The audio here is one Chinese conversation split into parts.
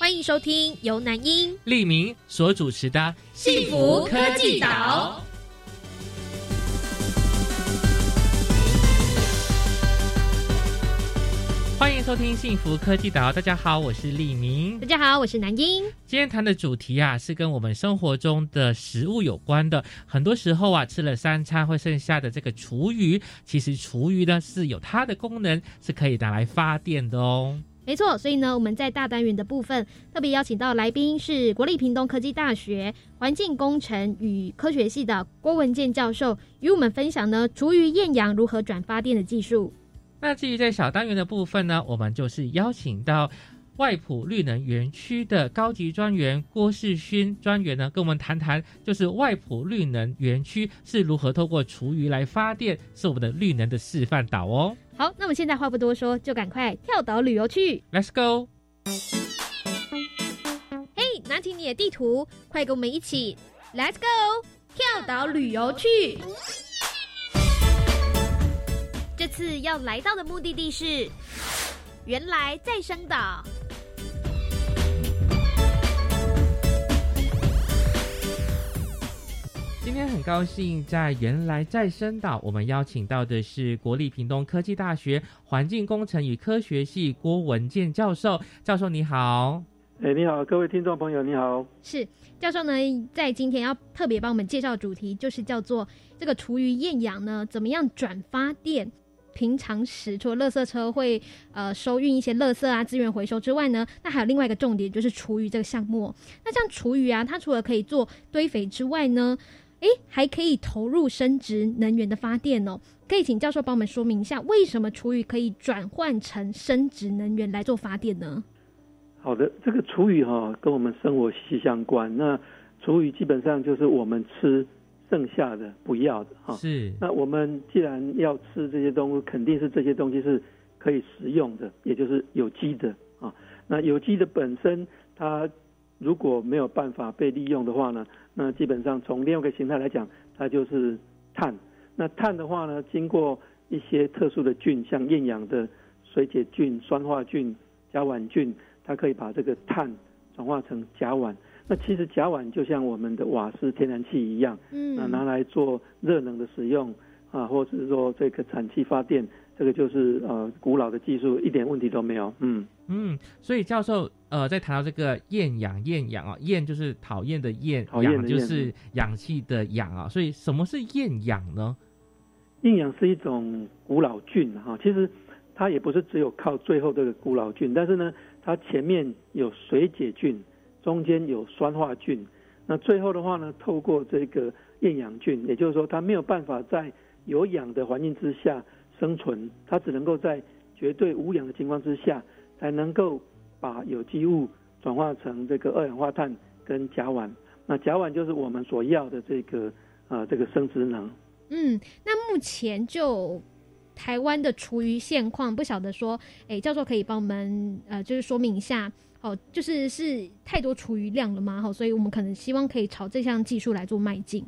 欢迎收听由南英、利明所主持的《幸福科技岛》。欢迎收听《幸福科技岛》，大家好，我是利明。大家好，我是南英。今天谈的主题啊，是跟我们生活中的食物有关的。很多时候啊，吃了三餐会剩下的这个厨余，其实厨余呢是有它的功能，是可以拿来发电的哦。没错，所以呢，我们在大单元的部分特别邀请到来宾是国立屏东科技大学环境工程与科学系的郭文健教授，与我们分享呢厨余厌氧如何转发电的技术。那至于在小单元的部分呢，我们就是邀请到外埔绿能园区的高级专员郭世勋专员呢，跟我们谈谈，就是外埔绿能园区是如何透过厨余来发电，是我们的绿能的示范岛哦。好，那我们现在话不多说，就赶快跳岛旅游去，Let's go！嘿，拿起你的地图，快跟我们一起，Let's go！跳岛旅游去。这次要来到的目的地是原来再生岛。今天很高兴在原来再生岛，我们邀请到的是国立屏东科技大学环境工程与科学系郭文健教授。教授你好，哎，你好，各位听众朋友，你好。是教授呢，在今天要特别帮我们介绍主题，就是叫做这个厨余厌氧呢，怎么样转发电？平常时，除了垃圾车会呃收运一些垃圾啊资源回收之外呢，那还有另外一个重点就是厨余这个项目。那像厨余啊，它除了可以做堆肥之外呢，诶，还可以投入生殖能源的发电哦。可以请教授帮我们说明一下，为什么厨余可以转换成生殖能源来做发电呢？好的，这个厨余哈跟我们生活息息相关。那厨余基本上就是我们吃。剩下的不要的哈，是。那我们既然要吃这些东西，肯定是这些东西是可以食用的，也就是有机的啊。那有机的本身，它如果没有办法被利用的话呢，那基本上从另外一个形态来讲，它就是碳。那碳的话呢，经过一些特殊的菌，像厌氧的水解菌、酸化菌、甲烷菌，它可以把这个碳转化成甲烷。那其实甲烷就像我们的瓦斯天然气一样，嗯，那拿来做热能的使用啊，或者是说这个产气发电，这个就是呃古老的技术，一点问题都没有。嗯嗯，所以教授呃在谈到这个厌氧厌氧啊，厌就是讨厌的厌，氧就是氧气的氧啊，所以什么是厌氧呢？厌氧是一种古老菌哈，其实它也不是只有靠最后这个古老菌，但是呢，它前面有水解菌。中间有酸化菌，那最后的话呢，透过这个厌氧菌，也就是说它没有办法在有氧的环境之下生存，它只能够在绝对无氧的情况之下，才能够把有机物转化成这个二氧化碳跟甲烷。那甲烷就是我们所要的这个呃这个生殖能。嗯，那目前就台湾的厨余现况，不晓得说，哎，教授可以帮我们呃就是说明一下。哦，就是是太多厨余量了吗？哈，所以我们可能希望可以朝这项技术来做迈进。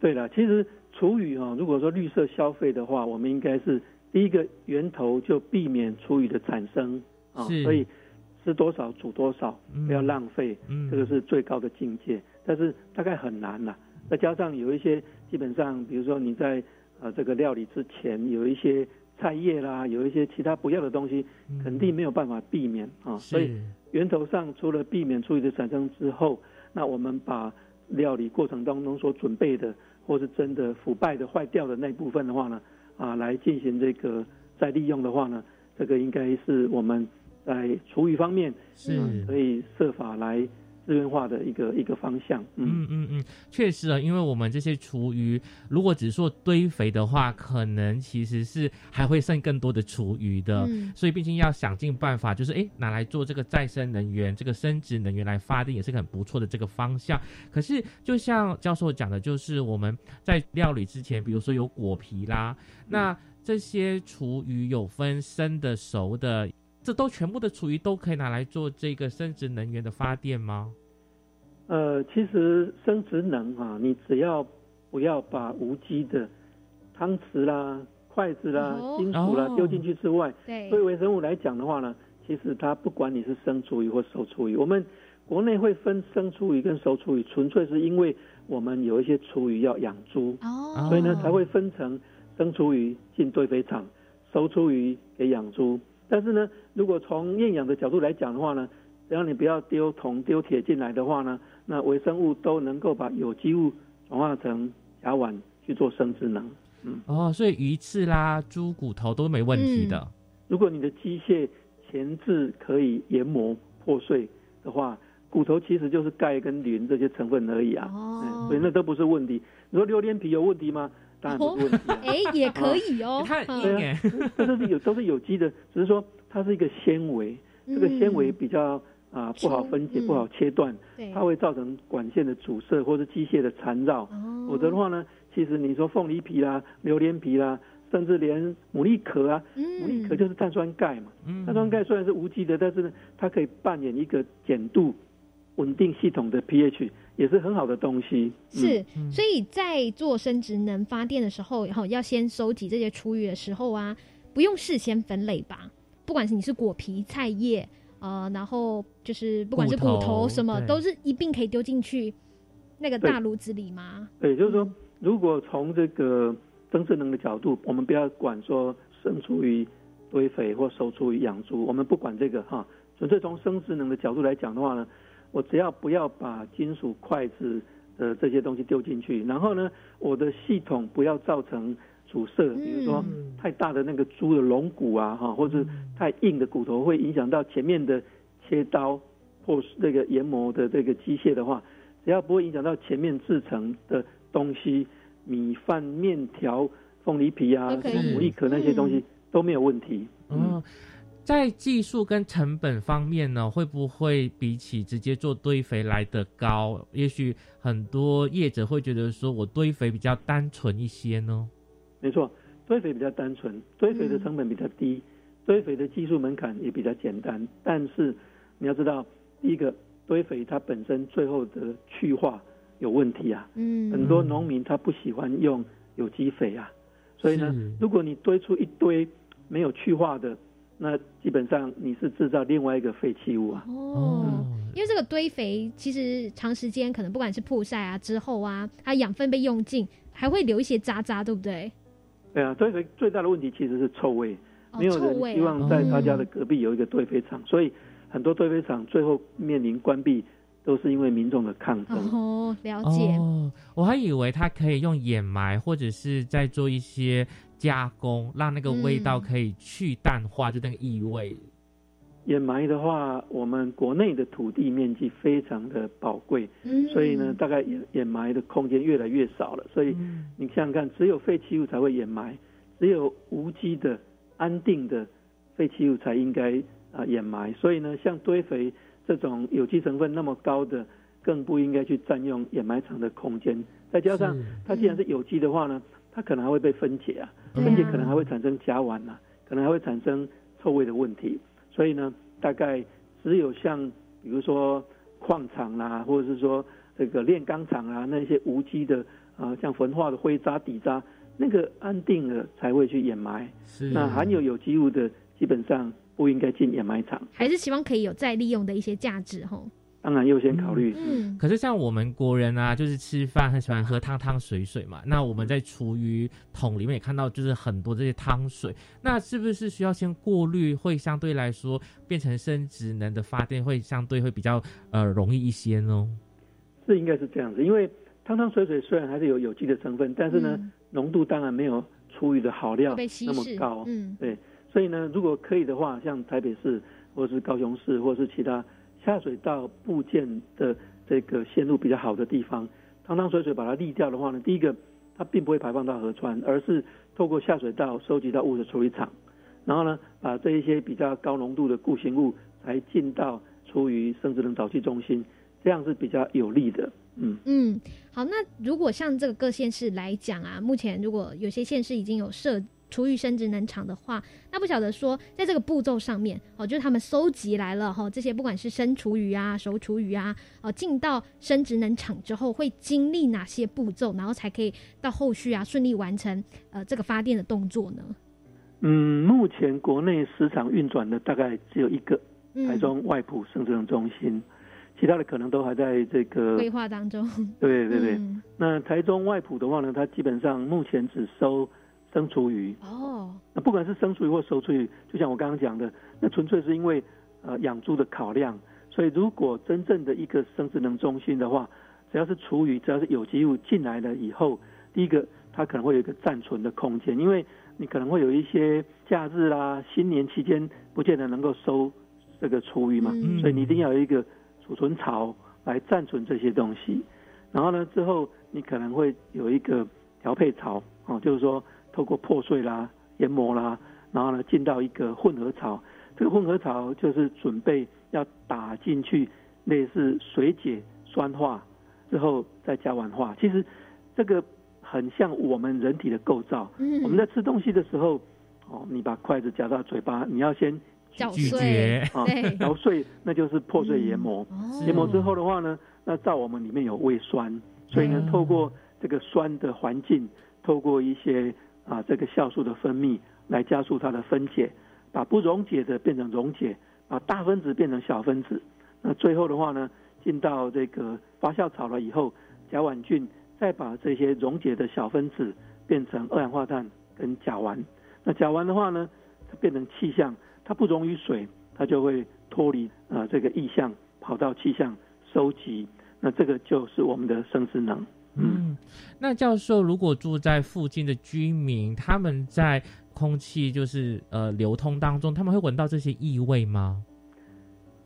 对了，其实厨余哈，如果说绿色消费的话，我们应该是第一个源头就避免厨余的产生啊，所以吃多少煮多少，不要浪费，这个是最高的境界。但是大概很难了，再加上有一些基本上，比如说你在呃这个料理之前有一些菜叶啦，有一些其他不要的东西，肯定没有办法避免啊，所以。源头上除了避免厨余的产生之后，那我们把料理过程当中所准备的，或是真的腐败的、坏掉的那部分的话呢，啊，来进行这个再利用的话呢，这个应该是我们在厨余方面是可以设法来资源化的一个一个方向。嗯嗯嗯，确实啊，因为我们这些厨余，如果只做堆肥的话，可能其实是还会剩更多的厨余的。嗯，所以毕竟要想尽办法，就是哎，拿来做这个再生能源，这个生殖能源来发电，也是很不错的这个方向。可是，就像教授讲的，就是我们在料理之前，比如说有果皮啦，那这些厨余有分生的、熟的。这都全部的厨余都可以拿来做这个生殖能源的发电吗？呃，其实生殖能啊，你只要不要把无机的汤匙啦、筷子啦、金属啦丢进去之外，对，对微生物来讲的话呢，其实它不管你是生厨余或熟厨余，我们国内会分生厨余跟熟厨余，纯粹是因为我们有一些厨余要养猪，哦，所以呢才会分成生厨余进堆肥厂，熟厨余给养猪。但是呢，如果从厌氧的角度来讲的话呢，只要你不要丢铜、丢铁进来的话呢，那微生物都能够把有机物转化成甲烷去做生殖能。嗯，哦，所以鱼翅啦、猪骨头都没问题的。如果你的机械前置可以研磨破碎的话，骨头其实就是钙跟磷这些成分而已啊。哦，所以那都不是问题。你说榴莲皮有问题吗？当然不是问题。哎，也可以哦。它硬哎，这都是有 都是有机的，只是说它是一个纤维，这个纤维比较啊不好分解、不好切断，它会造成管线的阻塞或者机械的缠绕。否则的话呢，其实你说凤梨皮啦、榴莲皮啦，甚至连牡蛎壳啊，牡蛎壳就是碳酸钙嘛。碳酸钙虽然是无机的，但是呢，它可以扮演一个碱度稳定系统的 pH。也是很好的东西，是，所以在做生殖能发电的时候，然后要先收集这些厨余的时候啊，不用事先分类吧？不管是你是果皮、菜叶，呃，然后就是不管是骨头什么，都是一并可以丢进去那个大炉子里吗？对，就是说，如果从这个生殖能的角度，我们不要管说生出于堆肥或熟出于养猪，我们不管这个哈，纯粹从生殖能的角度来讲的话呢。我只要不要把金属筷子的这些东西丢进去，然后呢，我的系统不要造成阻塞，比如说太大的那个猪的龙骨啊，哈，或者太硬的骨头会影响到前面的切刀或那个研磨的这个机械的话，只要不会影响到前面制成的东西，米饭、面条、凤梨皮啊、牡蛎壳那些东西都没有问题。嗯。在技术跟成本方面呢，会不会比起直接做堆肥来的高？也许很多业者会觉得说，我堆肥比较单纯一些呢。没错，堆肥比较单纯，堆肥的成本比较低，堆肥的技术门槛也比较简单。但是你要知道，第一个堆肥它本身最后的去化有问题啊。嗯。很多农民他不喜欢用有机肥啊，所以呢，如果你堆出一堆没有去化的。那基本上你是制造另外一个废弃物啊。哦，因为这个堆肥其实长时间可能不管是曝晒啊之后啊，它养分被用尽，还会留一些渣渣，对不对？对啊，所以最大的问题其实是臭味，没有人希望在他家的隔壁有一个堆肥厂，所以很多堆肥厂最后面临关闭，都是因为民众的抗争。哦，了解。哦，我还以为他可以用掩埋，或者是在做一些。加工让那个味道可以去淡化，就那个异味。掩埋的话，我们国内的土地面积非常的宝贵，所以呢，大概掩掩埋的空间越来越少了。所以你想想看，只有废弃物才会掩埋，只有无机的、安定的废弃物才应该啊掩埋。所以呢，像堆肥这种有机成分那么高的，更不应该去占用掩埋场的空间。再加上它既然是有机的话呢。它可能还会被分解啊，分解可能还会产生甲烷啊，可能还会产生臭味的问题。所以呢，大概只有像比如说矿场啦，或者是说这个炼钢厂啊，那些无机的啊，像焚化的灰渣、底渣，那个安定了才会去掩埋。是。那含有有机物的，基本上不应该进掩埋场。还是希望可以有再利用的一些价值吼。当然优先考虑。嗯，可是像我们国人啊，就是吃饭很喜欢喝汤汤水水嘛。那我们在厨余桶里面也看到，就是很多这些汤水。那是不是需要先过滤，会相对来说变成生殖能的发电，会相对会比较呃容易一些呢？是应该是这样子，因为汤汤水水虽然还是有有机的成分，但是呢，浓度当然没有厨余的好料那么高。嗯，对。所以呢，如果可以的话，像台北市或是高雄市或是其他。下水道部件的这个线路比较好的地方，汤汤水水把它沥掉的话呢，第一个它并不会排放到河川，而是透过下水道收集到污水处理厂，然后呢把这一些比较高浓度的固形物才进到出于生殖能沼气中心，这样是比较有利的。嗯嗯，好，那如果像这个各县市来讲啊，目前如果有些县市已经有设。厨余生殖能场的话，那不晓得说，在这个步骤上面，哦，就是他们收集来了哈，这些不管是生厨余啊、熟厨余啊，哦，进到生殖能场之后，会经历哪些步骤，然后才可以到后续啊顺利完成呃这个发电的动作呢？嗯，目前国内市场运转的大概只有一个台中外埔生殖能中心，其他的可能都还在这个规划当中。对对对，那台中外埔的话呢，它基本上目前只收。生厨余哦，那不管是生厨余或熟厨余，就像我刚刚讲的，那纯粹是因为呃养猪的考量。所以如果真正的一个生殖能中心的话，只要是厨余，只要是有机物进来了以后，第一个它可能会有一个暂存的空间，因为你可能会有一些假日啦、新年期间不见得能够收这个厨余嘛，所以你一定要有一个储存槽来暂存这些东西。然后呢，之后你可能会有一个调配槽哦，就是说。透过破碎啦、研磨啦，然后呢进到一个混合槽，这个混合槽就是准备要打进去，类似水解酸化之后再加完化。其实这个很像我们人体的构造。我们在吃东西的时候，哦，你把筷子夹到嘴巴，你要先嚼。碎。啊，嚼碎那就是破碎研磨。研磨之后的话呢，那在我们里面有胃酸，所以呢，透过这个酸的环境，透过一些啊，这个酵素的分泌来加速它的分解，把不溶解的变成溶解，把大分子变成小分子。那最后的话呢，进到这个发酵槽了以后，甲烷菌再把这些溶解的小分子变成二氧化碳跟甲烷。那甲烷的话呢，它变成气象，它不溶于水，它就会脱离啊这个异象，跑到气象收集。那这个就是我们的生殖能。嗯，那教授，如果住在附近的居民，他们在空气就是呃流通当中，他们会闻到这些异味吗？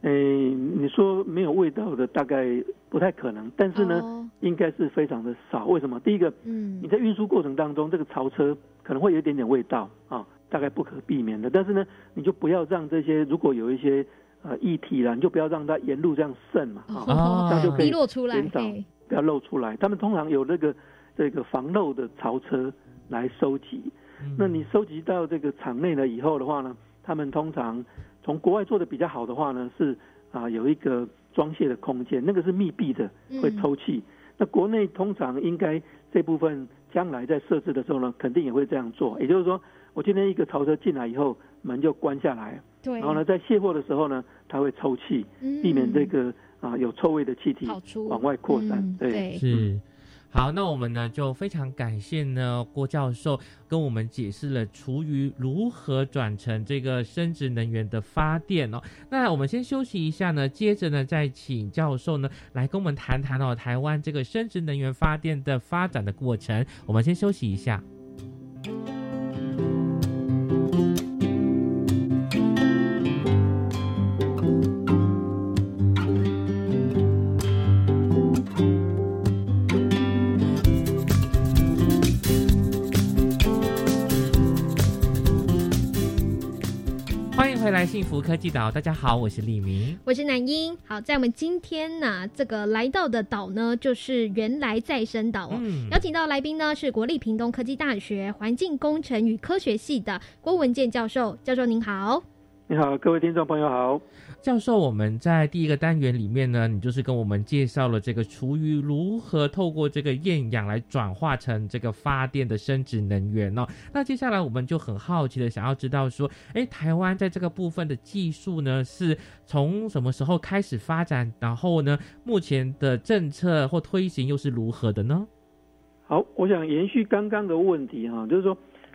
诶，你说没有味道的，大概不太可能，但是呢，应该是非常的少。为什么？第一个，嗯，你在运输过程当中，这个槽车可能会有一点点味道啊，大概不可避免的。但是呢，你就不要让这些如果有一些呃液体了，你就不要让它沿路这样渗嘛，啊，这样就可以滴落出来，减少。不要漏出来，他们通常有那个这个防漏的槽车来收集。那你收集到这个场内了以后的话呢，他们通常从国外做的比较好的话呢，是啊有一个装卸的空间，那个是密闭的，会抽气。那国内通常应该这部分将来在设置的时候呢，肯定也会这样做。也就是说，我今天一个槽车进来以后，门就关下来，对，然后呢，在卸货的时候呢，它会抽气，避免这个。啊，有臭味的气体往外扩散，对，是。好，那我们呢就非常感谢呢郭教授跟我们解释了厨余如何转成这个生殖能源的发电哦。那我们先休息一下呢，接着呢再请教授呢来跟我们谈谈哦台湾这个生殖能源发电的发展的过程。我们先休息一下。来幸福科技岛，大家好，我是李明，我是南英。好，在我们今天呢，这个来到的岛呢，就是原来再生岛哦。邀请到来宾呢，是国立屏东科技大学环境工程与科学系的郭文健教授。教授您好。你好，各位听众朋友好。教授，我们在第一个单元里面呢，你就是跟我们介绍了这个厨余如何透过这个厌氧来转化成这个发电的生殖能源哦。那接下来我们就很好奇的想要知道说，哎，台湾在这个部分的技术呢，是从什么时候开始发展？然后呢，目前的政策或推行又是如何的呢？好，我想延续刚刚的问题哈，就是说。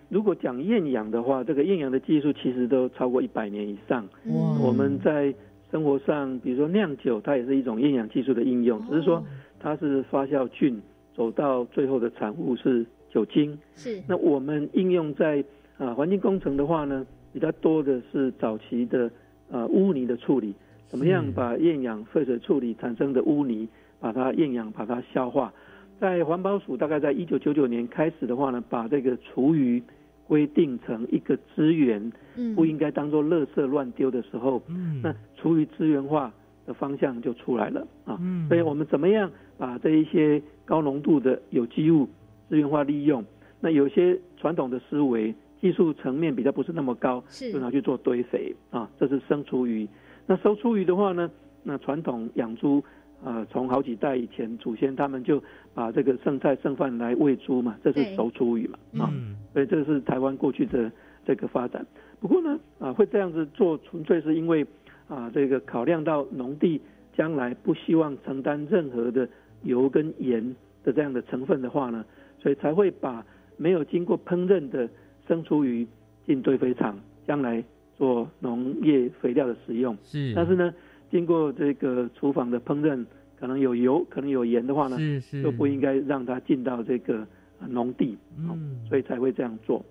如果讲厌氧的话，这个厌氧的技术其实都超过一百年以上。哇！我们在生活上，比如说酿酒，它也是一种厌氧技术的应用，只是说它是发酵菌走到最后的产物是酒精。是。那我们应用在啊环境工程的话呢，比较多的是早期的呃污泥的处理，怎么样把厌氧废水处理产生的污泥，把它厌氧，把它消化。在环保署大概在一九九九年开始的话呢，把这个厨余规定成一个资源，不应该当做垃圾乱丢的时候，那厨余资源化的方向就出来了啊。所以我们怎么样把这一些高浓度的有机物资源化利用？那有些传统的思维技术层面比较不是那么高，就拿去做堆肥啊，这是生厨余。那收厨余的话呢，那传统养猪。呃，从好几代以前，祖先他们就把这个剩菜剩饭来喂猪嘛，这是熟厨余嘛，啊，所以这是台湾过去的这个发展。不过呢，啊，会这样子做，纯粹是因为啊，这个考量到农地将来不希望承担任何的油跟盐的这样的成分的话呢，所以才会把没有经过烹饪的生厨余进堆肥厂，将来做农业肥料的使用。是，但是呢。经过这个厨房的烹饪，可能有油，可能有盐的话呢，是是，就不应该让它进到这个农地，嗯，所以才会这样做。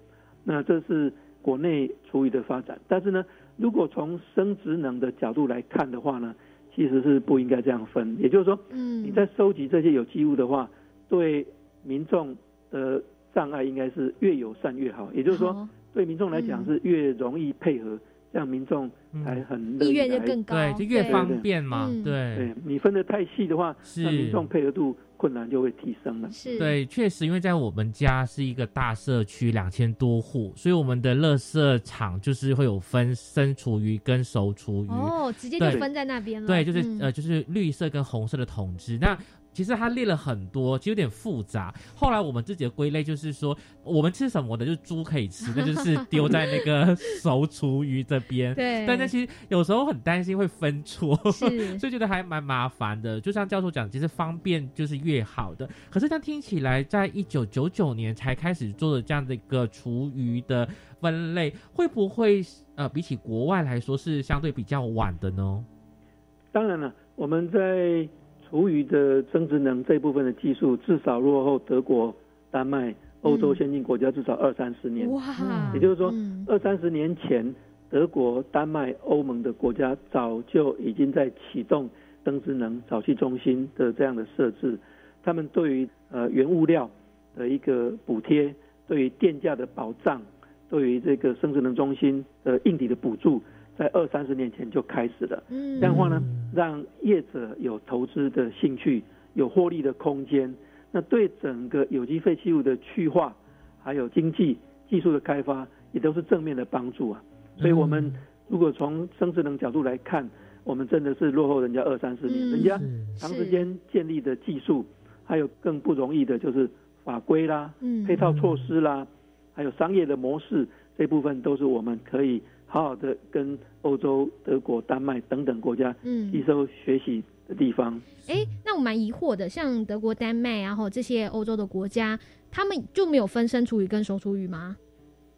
那这是国内厨余的发展，但是呢，如果从生殖能的角度来看的话呢，其实是不应该这样分。也就是说，嗯，你在收集这些有机物的话，对民众的障碍应该是越友善越好。也就是说，对民众来讲是越容易配合。这样民众还很意愿就更高，对，就越方便嘛。对，对你分的太细的话，那民众配合度困难就会提升了。是，对，确实，因为在我们家是一个大社区，两千多户，所以我们的垃圾场就是会有分生厨余跟熟厨余。哦，直接就分在那边了。对，就是呃，就是绿色跟红色的桶子。那其实它列了很多，其实有点复杂。后来我们自己的归类就是说，我们吃什么的，就是猪可以吃，那就是丢在那个熟厨余这边。对。但那其实有时候很担心会分错，所以觉得还蛮麻烦的。就像教授讲，其实方便就是越好的。可是这样听起来，在一九九九年才开始做的这样的一个厨余的分类，会不会呃比起国外来说是相对比较晚的呢？当然了，我们在。厨余的增值能这部分的技术，至少落后德国、丹麦、欧洲先进国家至少二三十年。哇！也就是说，二三十年前，德国、丹麦、欧盟的国家早就已经在启动增值能早期中心的这样的设置。他们对于呃原物料的一个补贴，对于电价的保障，对于这个生殖能中心的硬体的补助。在二三十年前就开始了，这样的话呢，让业者有投资的兴趣，有获利的空间，那对整个有机废弃物的去化，还有经济技术的开发，也都是正面的帮助啊。所以，我们如果从生殖能角度来看，我们真的是落后人家二三十年，人家长时间建立的技术，还有更不容易的就是法规啦、配套措施啦，还有商业的模式，这部分都是我们可以。好好的跟欧洲、德国、丹麦等等国家吸收学习的地方。哎，那我蛮疑惑的，像德国、丹麦，然后这些欧洲的国家，他们就没有分生厨余跟熟厨余吗？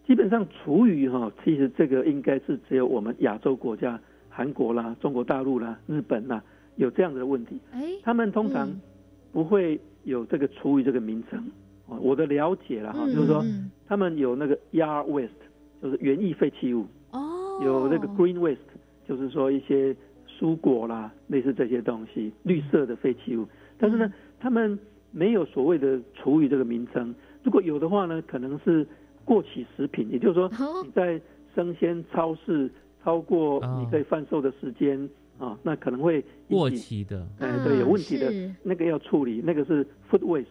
基本上厨余哈，其实这个应该是只有我们亚洲国家，韩国啦、中国大陆啦、日本啦有这样的问题。哎，他们通常不会有这个厨余这个名称。我的了解了哈，就是说他们有那个 yard waste，就是园艺废弃物。有那个 green waste，就是说一些蔬果啦，类似这些东西，绿色的废弃物。但是呢，他们没有所谓的厨余这个名称。如果有的话呢，可能是过期食品，也就是说你在生鲜超市超过你可以贩售的时间啊，那可能会过期的，哎，对，有问题的那个要处理，那个是 food waste。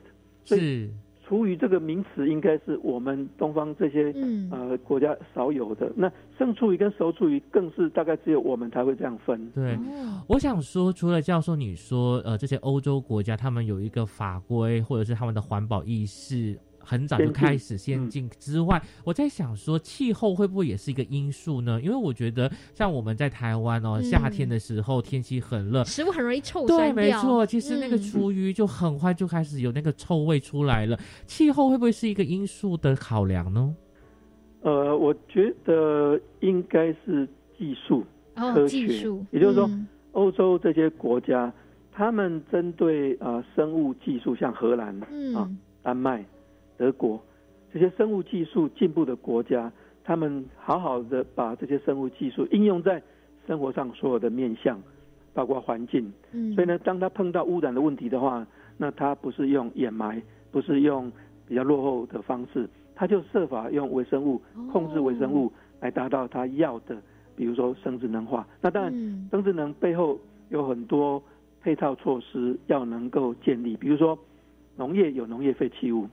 是。厨余这个名词应该是我们东方这些呃国家少有的。那生厨余跟熟厨余更是大概只有我们才会这样分。对，我想说，除了教授你说呃这些欧洲国家他们有一个法规或者是他们的环保意识。很早就开始先进之外，我在想说气候会不会也是一个因素呢？因为我觉得像我们在台湾哦，夏天的时候天气很热，食物很容易臭对，没错，其实那个厨余就很快就开始有那个臭味出来了。气候会不会是一个因素的考量呢？呃，我觉得应该是技术科学，也就是说，欧洲这些国家，他们针对啊生物技术，像荷兰啊、丹麦。德国这些生物技术进步的国家，他们好好的把这些生物技术应用在生活上所有的面向，包括环境。嗯，所以呢，当他碰到污染的问题的话，那他不是用掩埋，不是用比较落后的方式，他就设法用微生物控制微生物来达到他要的，比如说生殖能化。那当然，生殖能背后有很多配套措施要能够建立，比如说农业有农业废弃物，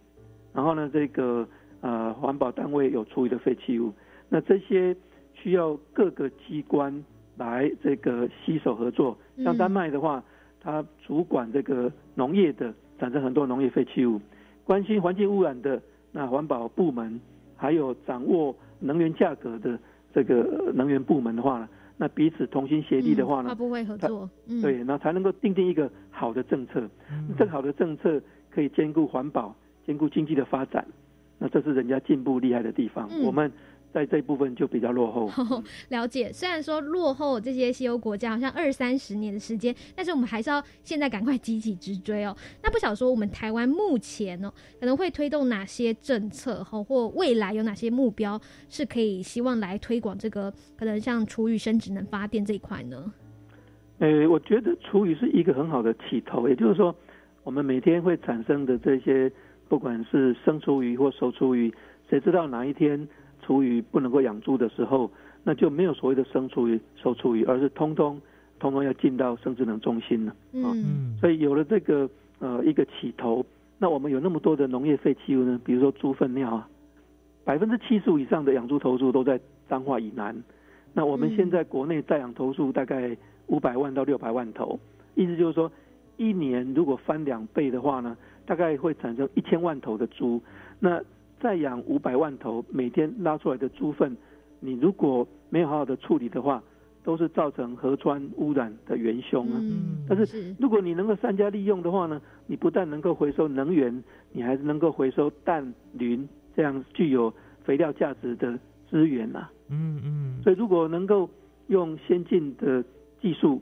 然后呢，这个呃环保单位有处理的废弃物，那这些需要各个机关。来这个携手合作，像丹麦的话，它主管这个农业的，产生很多农业废弃物，关心环境污染的那环保部门，还有掌握能源价格的这个能源部门的话呢，那彼此同心协力的话呢，不会合作，对，那才能够定定一个好的政策，更好的政策可以兼顾环保，兼顾经济的发展，那这是人家进步厉害的地方，我们。在这部分就比较落后。了解，虽然说落后这些西欧国家好像二三十年的时间，但是我们还是要现在赶快积极直追哦。那不晓得说我们台湾目前哦，可能会推动哪些政策，哈，或未来有哪些目标是可以希望来推广这个可能像厨余生殖能发电这一块呢？呃，我觉得厨余是一个很好的起头，也就是说，我们每天会产生的这些，不管是生厨余或熟厨余，谁知道哪一天？厨余不能够养猪的时候，那就没有所谓的生厨余、熟厨余，而是通通通通要进到生殖能中心了啊。所以有了这个呃一个起头，那我们有那么多的农业废弃物呢，比如说猪粪尿啊，百分之七十五以上的养猪头数都在彰化以南。那我们现在国内在养头数大概五百万到六百万头，意思就是说，一年如果翻两倍的话呢，大概会产生一千万头的猪。那再养五百万头，每天拉出来的猪粪，你如果没有好好的处理的话，都是造成河川污染的元凶啊。嗯但是如果你能够善加利用的话呢，你不但能够回收能源，你还是能够回收氮、磷这样具有肥料价值的资源啊。嗯嗯。所以如果能够用先进的技术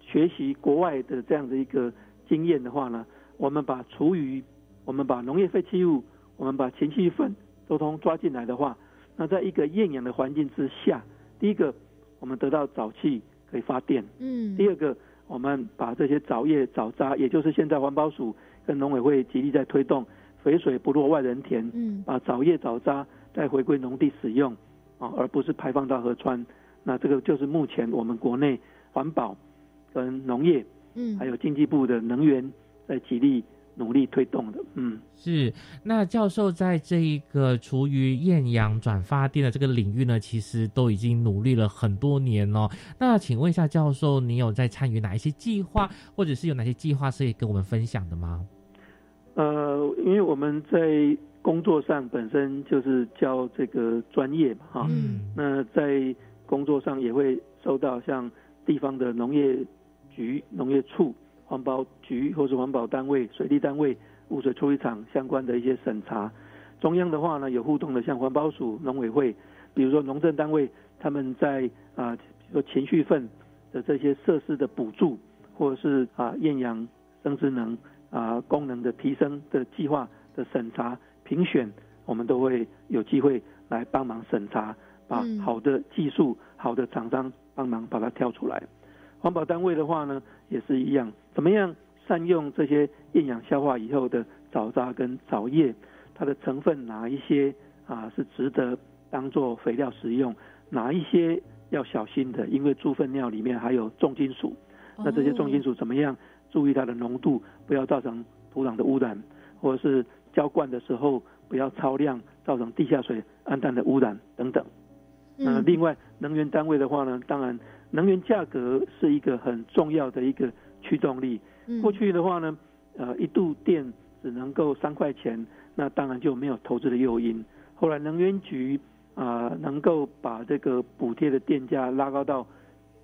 学习国外的这样的一个经验的话呢，我们把厨余，我们把农业废弃物。我们把前气粉都通抓进来的话，那在一个厌氧的环境之下，第一个我们得到沼气可以发电，嗯，第二个我们把这些沼液沼渣，也就是现在环保署跟农委会极力在推动肥水不落外人田，嗯，把沼液沼渣再回归农地使用啊，而不是排放到河川。那这个就是目前我们国内环保跟农业，嗯，还有经济部的能源在极力。努力推动的，嗯，是。那教授在这一个厨余厌氧转发电的这个领域呢，其实都已经努力了很多年哦。那请问一下教授，你有在参与哪一些计划，或者是有哪些计划是可以跟我们分享的吗？呃，因为我们在工作上本身就是教这个专业嘛，哈，嗯，那在工作上也会受到像地方的农业局、农业处。环保局或是环保单位、水利单位、污水处理厂相关的一些审查，中央的话呢有互动的，像环保署、农委会，比如说农政单位，他们在啊，比如说情绪份的这些设施的补助，或者是啊厌氧生殖能啊功能的提升的计划的审查评选，我们都会有机会来帮忙审查，把好的技术、好的厂商帮忙把它挑出来。环保单位的话呢，也是一样，怎么样善用这些厌氧消化以后的藻渣跟藻叶，它的成分哪一些啊是值得当做肥料使用，哪一些要小心的，因为猪粪尿里面还有重金属，那这些重金属怎么样注意它的浓度，不要造成土壤的污染，或者是浇灌的时候不要超量，造成地下水氨氮的污染等等。那另外能源单位的话呢，当然。能源价格是一个很重要的一个驱动力。过去的话呢，呃，一度电只能够三块钱，那当然就没有投资的诱因。后来能源局啊，能够把这个补贴的电价拉高到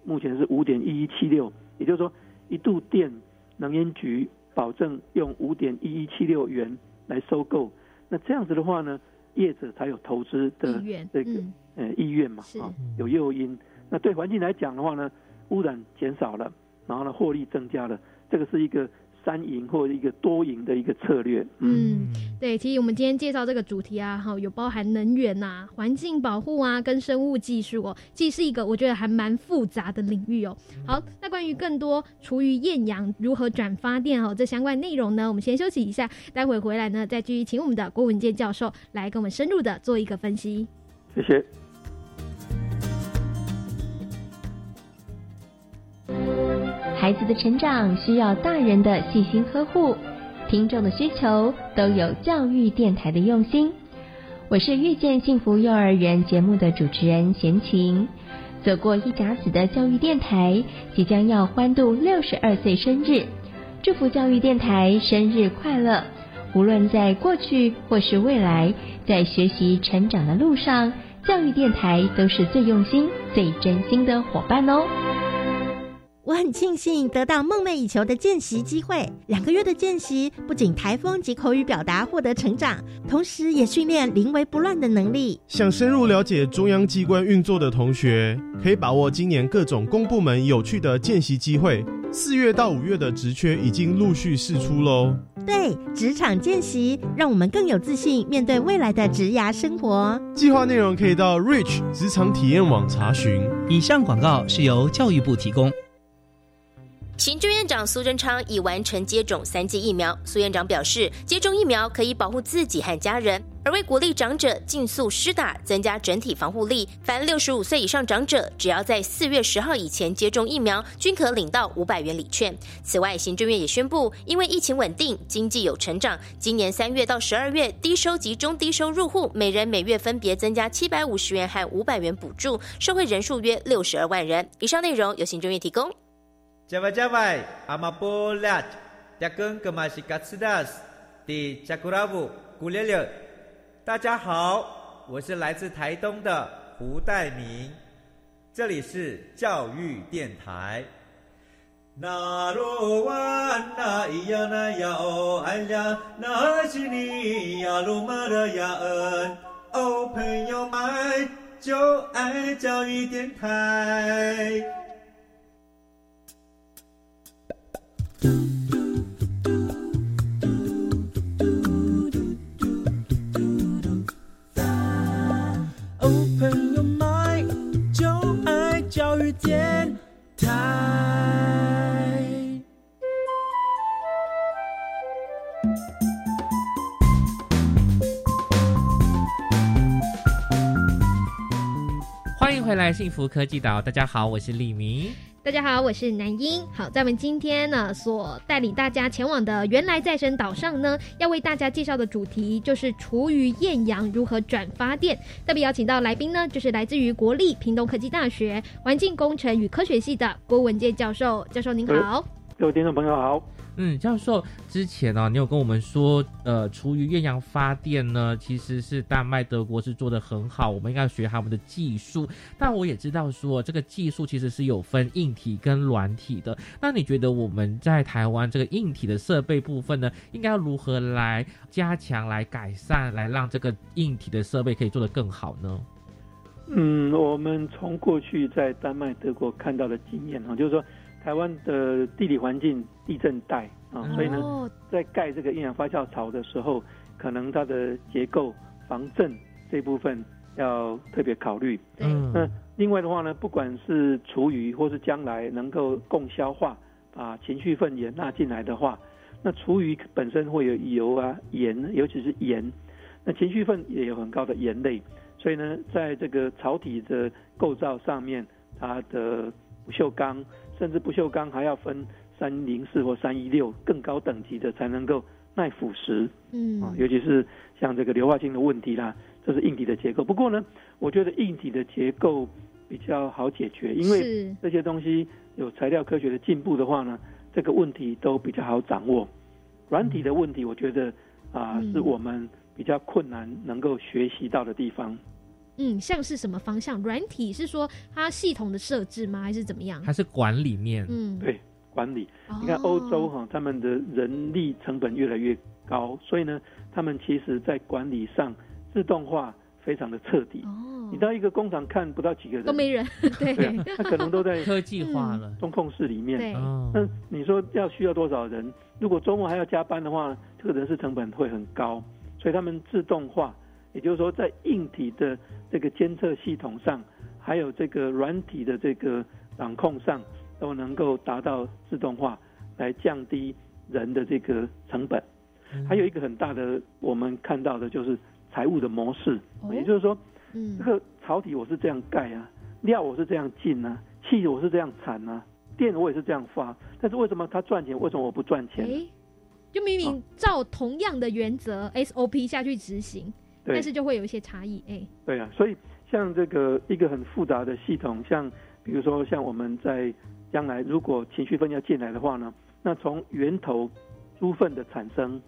目前是五点一一七六，也就是说，一度电能源局保证用五点一一七六元来收购。那这样子的话呢，业者才有投资的这个呃意愿嘛，啊，有诱因。那对环境来讲的话呢，污染减少了，然后呢，获利增加了，这个是一个三赢或一个多赢的一个策略。嗯，对，其实我们今天介绍这个主题啊，哈，有包含能源呐、环境保护啊，跟生物技术哦，其实是一个我觉得还蛮复杂的领域哦。好，那关于更多厨余厌氧如何转发电哦，这相关内容呢，我们先休息一下，待会回来呢，再继续请我们的郭文健教授来跟我们深入的做一个分析。谢谢。孩子的成长需要大人的细心呵护，听众的需求都有教育电台的用心。我是遇见幸福幼儿园节目的主持人贤琴。走过一甲子的教育电台即将要欢度六十二岁生日，祝福教育电台生日快乐！无论在过去或是未来，在学习成长的路上，教育电台都是最用心、最真心的伙伴哦。我很庆幸得到梦寐以求的见习机会，两个月的见习不仅台风及口语表达获得成长，同时也训练临危不乱的能力。想深入了解中央机关运作的同学，可以把握今年各种公部门有趣的见习机会。四月到五月的职缺已经陆续释出喽。对，职场见习让我们更有自信面对未来的职涯生活。计划内容可以到 Rich 职场体验网查询。以上广告是由教育部提供。行政院长苏贞昌已完成接种三剂疫苗。苏院长表示，接种疫苗可以保护自己和家人，而为鼓励长者尽速施打，增加整体防护力，凡六十五岁以上长者，只要在四月十号以前接种疫苗，均可领到五百元礼券。此外，行政院也宣布，因为疫情稳定，经济有成长，今年三月到十二月，低收及中低收入户每人每月分别增加七百五十元和五百元补助，受惠人数约六十二万人。以上内容由行政院提供。加外加外，阿玛波拉，扎根格玛西卡斯达斯，的加古拉布古列列。大家好，我是来自台东的胡代明，这里是教育电台。那罗哇那咿呀那呀哦哎呀，那是你呀鲁玛的呀恩哦，朋友们就爱教育电台。电台。回来，幸福科技岛。大家好，我是李明。大家好，我是南英。好，在我们今天呢所带领大家前往的原来再生岛上呢，要为大家介绍的主题就是厨余厌氧如何转发电。特别邀请到来宾呢，就是来自于国立屏东科技大学环境工程与科学系的郭文健教授。教授您好，各位听众朋友好。嗯，教授，之前呢、你有跟我们说，呃，厨余厌氧发电呢，其实是丹麦、德国是做的很好，我们应该学他们的技术。但我也知道说，这个技术其实是有分硬体跟软体的。那你觉得我们在台湾这个硬体的设备部分呢，应该要如何来加强、来改善、来让这个硬体的设备可以做得更好呢？嗯，我们从过去在丹麦、德国看到的经验哈，就是说。台湾的地理环境地震带啊，所以呢，在盖这个厌氧发酵槽的时候，可能它的结构防震这部分要特别考虑。嗯，那另外的话呢，不管是厨余或是将来能够共消化，把情绪粪也纳进来的话，那厨余本身会有油啊、盐，尤其是盐，那情绪粪也有很高的盐类，所以呢，在这个槽体的构造上面，它的不锈钢。甚至不锈钢还要分三零四或三一六更高等级的才能够耐腐蚀，嗯啊，尤其是像这个硫化氢的问题啦，这是硬体的结构。不过呢，我觉得硬体的结构比较好解决，因为这些东西有材料科学的进步的话呢，这个问题都比较好掌握。软体的问题，我觉得啊，是我们比较困难能够学习到的地方。嗯，像是什么方向？软体是说它系统的设置吗？还是怎么样？还是管理面？嗯，对，管理。你看欧洲哈，他们的人力成本越来越高，所以呢，他们其实在管理上自动化非常的彻底。哦，你到一个工厂看不到几个人，都没人，对，他可能都在科技化了中控室里面。对，那你说要需要多少人？如果周末还要加班的话，这个人事成本会很高，所以他们自动化，也就是说在硬体的这个监测系统上，还有这个软体的这个掌控上，都能够达到自动化，来降低人的这个成本。还有一个很大的，我们看到的就是财务的模式，也就是说，嗯，这个槽体我是这样盖啊，料我是这样进啊，气我是这样产啊，电我也是这样发，但是为什么他赚钱，为什么我不赚钱？就明明照同样的原则 SOP 下去执行，但是就会有一些差异，哎，对啊，所以像这个一个很复杂的系统，像比如说像我们在将来如果情绪分要进来的话呢，那从源头猪粪的产生。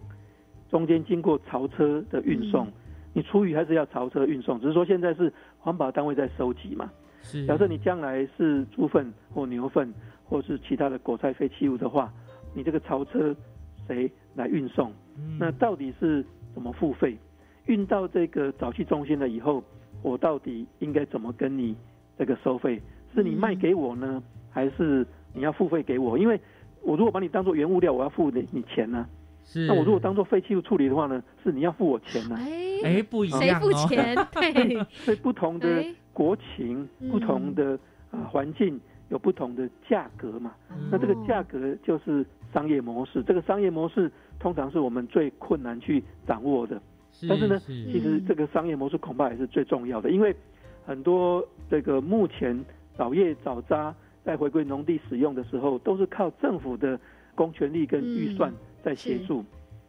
中间经过槽车的运送，你厨余还是要槽车运送，只是说现在是环保单位在收集嘛。是，假设你将来是猪粪或牛粪或是其他的果菜废弃物的话，你这个槽车谁来运送？那到底是怎么付费？运到这个早期中心了以后，我到底应该怎么跟你这个收费？是你卖给我呢，还是你要付费给我？因为我如果把你当做原物料，我要付你你钱呢？那我如果当做废弃物处理的话呢，是你要付我钱呢？哎，不一样谁付钱？对，所以不同的国情、不同的啊环境有不同的价格嘛。那这个价格就是商业模式，这个商业模式通常是我们最困难去掌握的。但是呢，其实这个商业模式恐怕也是最重要的，因为很多这个目前早叶早渣在回归农地使用的时候，都是靠政府的公权力跟预算。在协助，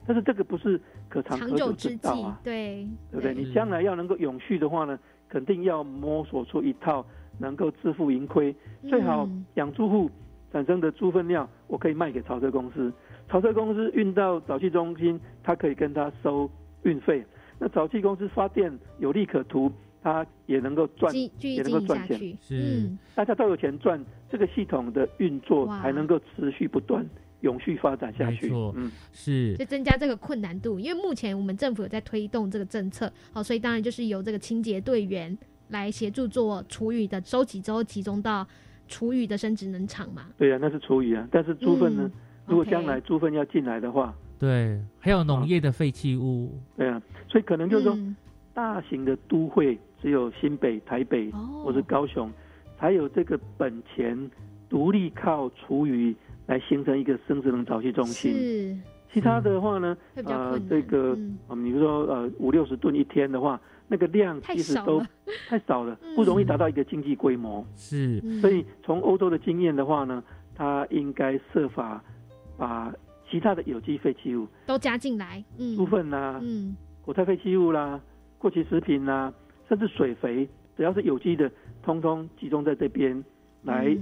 但是这个不是可长可久之道啊，对对不对？你将来要能够永续的话呢，肯定要摸索出一套能够自负盈亏，最好养猪户产生的猪粪料，我可以卖给潮车公司，潮车公司运到沼气中心，它可以跟他收运费，那沼气公司发电有利可图，它也能够赚，也能够赚钱，是大家都有钱赚，这个系统的运作还能够持续不断。永续发展下去，嗯，是，就增加这个困难度。因为目前我们政府有在推动这个政策，好，所以当然就是由这个清洁队员来协助做厨余的收集之后，集中到厨余的生殖能场嘛。对啊，那是厨余啊。但是猪粪呢？如果将来猪粪要进来的话，对，还有农业的废弃物，对啊，所以可能就是说，大型的都会只有新北、台北或是高雄才有这个本钱，独立靠厨余。来形成一个生殖能沼气中心。是，其他的话呢，呃，这个啊，比如说呃五六十吨一天的话，那个量其实都太少了，不容易达到一个经济规模。是，所以从欧洲的经验的话呢，它应该设法把其他的有机废弃物都加进来，嗯，猪粪啦，嗯，果菜废弃物啦，过期食品啦，甚至水肥，只要是有机的，通通集中在这边来。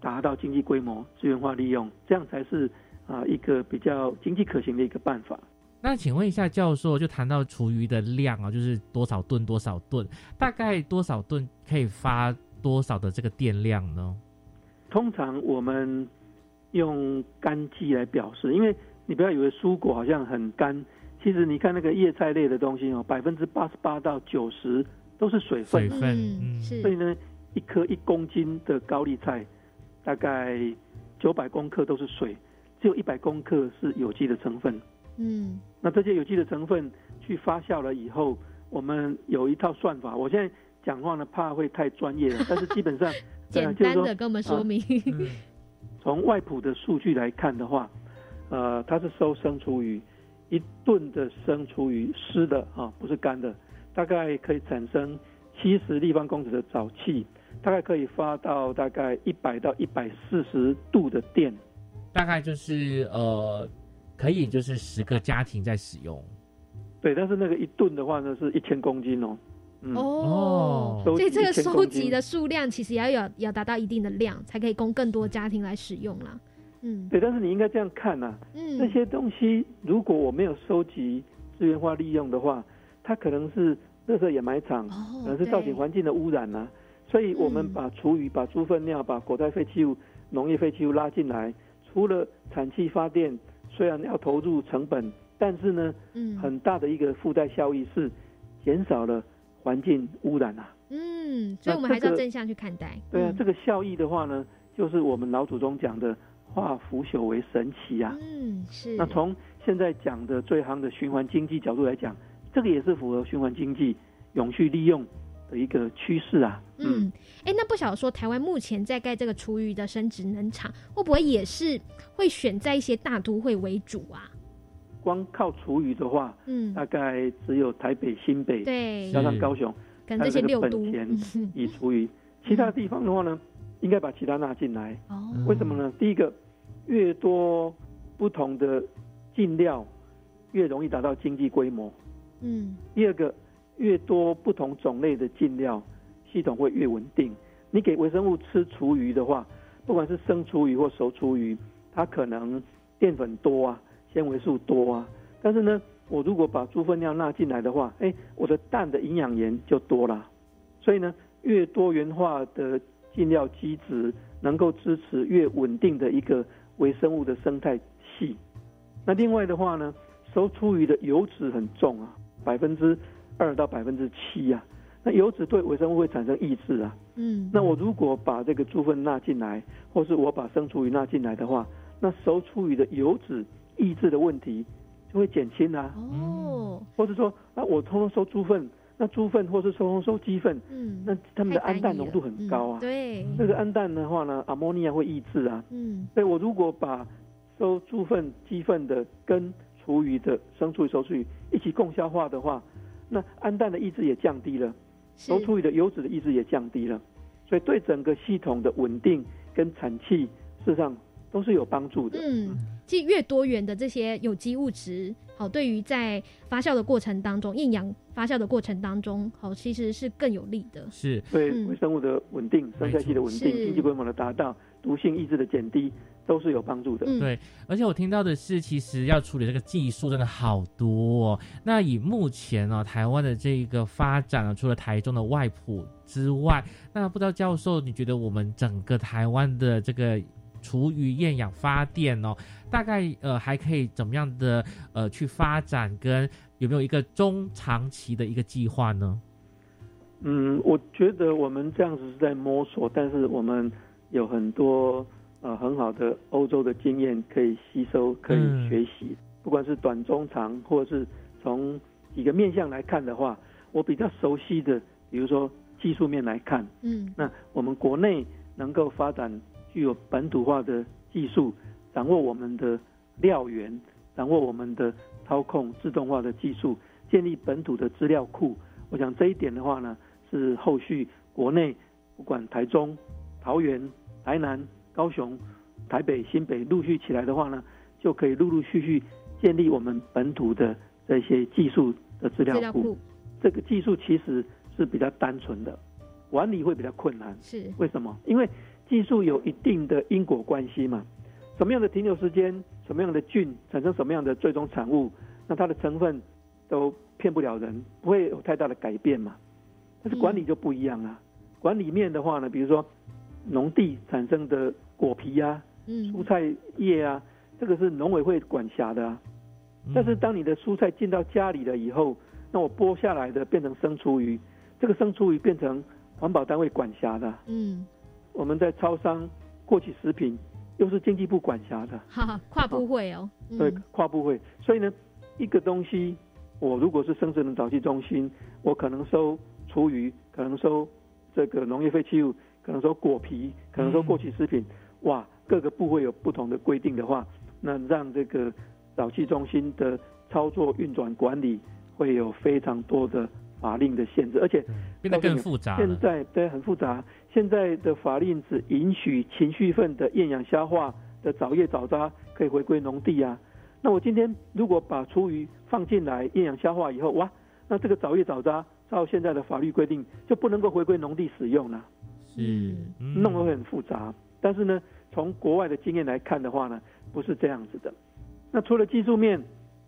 达到经济规模、资源化利用，这样才是啊一个比较经济可行的一个办法。那请问一下教授，就谈到厨余的量啊，就是多少吨多少吨，大概多少吨可以发多少的这个电量呢？通常我们用干季来表示，因为你不要以为蔬果好像很干，其实你看那个叶菜类的东西哦，百分之八十八到九十都是水分，水分，是。所以呢，一颗一公斤的高丽菜。大概九百公克都是水，只有一百公克是有机的成分。嗯，那这些有机的成分去发酵了以后，我们有一套算法。我现在讲话呢，怕会太专业了，但是基本上 简单的跟我们说明。从外埔的数据来看的话，呃，它是收生厨余，一吨的生厨余湿的啊，不是干的，大概可以产生七十立方公尺的沼气。大概可以发到大概一百到一百四十度的电，大概就是呃，可以就是十个家庭在使用。对，但是那个一吨的话呢，是一千公斤哦。哦，所以这个收集的数量其实也要有要达到一定的量，才可以供更多家庭来使用啦。嗯，对，但是你应该这样看呐，嗯，这些东西如果我没有收集资源化利用的话，它可能是垃圾掩埋场，可能是造成环境的污染呐。所以我们把厨余、把猪粪尿、把果菜废弃物、农业废弃物拉进来，除了产气发电，虽然要投入成本，但是呢，嗯，很大的一个附带效益是减少了环境污染啊。嗯。嗯，所以我们还是要正向去看待。对啊，这个效益的话呢，就是我们老祖宗讲的化腐朽为神奇啊。嗯，是。那从现在讲的最行的循环经济角度来讲，这个也是符合循环经济永续利用的一个趋势啊。嗯，哎，那不晓得说台湾目前在盖这个厨余的生殖能厂，会不会也是会选在一些大都会为主啊？光靠厨余的话，嗯，大概只有台北、新北，对，加上高雄，这些六本钱 以厨余，其他地方的话呢，应该把其他纳进来。哦，为什么呢？第一个，越多不同的进料，越容易达到经济规模。嗯。第二个，越多不同种类的进料，系统会越稳定。你给微生物吃厨余的话，不管是生厨余或熟厨余，它可能淀粉多啊。纤维素多啊，但是呢，我如果把猪粪尿纳进来的话，哎，我的蛋的营养盐就多了。所以呢，越多元化的进料机制，能够支持越稳定的一个微生物的生态系。那另外的话呢，熟出鱼的油脂很重啊，百分之二到百分之七啊，那油脂对微生物会产生抑制啊。嗯。那我如果把这个猪粪纳进来，或是我把生厨余纳进来的话，那熟出鱼的油脂。抑制的问题就会减轻啊，哦，或者说，那我通通收猪粪，那猪粪或是通通收鸡粪，嗯，那他们的氨氮浓度很高啊，对，那个氨氮的话呢，阿莫尼亚会抑制啊，嗯，所以我如果把收猪粪、鸡粪的跟厨余的生厨余、熟厨余一起共消化的话，那氨氮的抑制也降低了，熟厨余的油脂的抑制也降低了，所以对整个系统的稳定跟产气，事实上都是有帮助的，嗯。其实越多元的这些有机物质，好，对于在发酵的过程当中，厌氧发酵的过程当中，好，其实是更有利的。是对微生物的稳定、生态系的稳定、经济规模的达到、毒性抑制的减低，都是有帮助的。对，而且我听到的是，其实要处理这个技术真的好多。哦。那以目前呢，台湾的这个发展啊，除了台中的外埔之外，那不知道教授，你觉得我们整个台湾的这个？厨余厌氧发电哦，大概呃还可以怎么样的呃去发展？跟有没有一个中长期的一个计划呢？嗯，我觉得我们这样子是在摸索，但是我们有很多呃很好的欧洲的经验可以吸收、可以学习。不管是短、中、长，或者是从几个面向来看的话，我比较熟悉的，比如说技术面来看，嗯，那我们国内能够发展。具有本土化的技术，掌握我们的料源，掌握我们的操控自动化的技术，建立本土的资料库。我想这一点的话呢，是后续国内不管台中、桃园、台南、高雄、台北、新北陆续起来的话呢，就可以陆陆续续建立我们本土的这些技术的资料库。这个技术其实是比较单纯的，管理会比较困难。是为什么？因为技术有一定的因果关系嘛？什么样的停留时间，什么样的菌产生什么样的最终产物，那它的成分都骗不了人，不会有太大的改变嘛？但是管理就不一样啊。管理面的话呢，比如说农地产生的果皮啊，蔬菜叶啊，这个是农委会管辖的啊。但是当你的蔬菜进到家里了以后，那我剥下来的变成生厨余，这个生厨余变成环保单位管辖的。嗯。我们在超商过期食品又是经济部管辖的，哈哈，跨部会哦，对，跨部会。所以呢，一个东西，我如果是生殖能早期中心，我可能收厨余，可能收这个农业废弃物，可能收果皮，可能收过期食品，哇，各个部会有不同的规定的话，那让这个早期中心的操作运转管理会有非常多的。法令的限制，而且变得更复杂。现在对很复杂。现在的法令只允许情绪份的厌氧消化的早叶早渣可以回归农地啊。那我今天如果把厨余放进来厌氧消化以后，哇，那这个早叶早渣照现在的法律规定就不能够回归农地使用了。是，弄得会很复杂。但是呢，从国外的经验来看的话呢，不是这样子的。那除了技术面、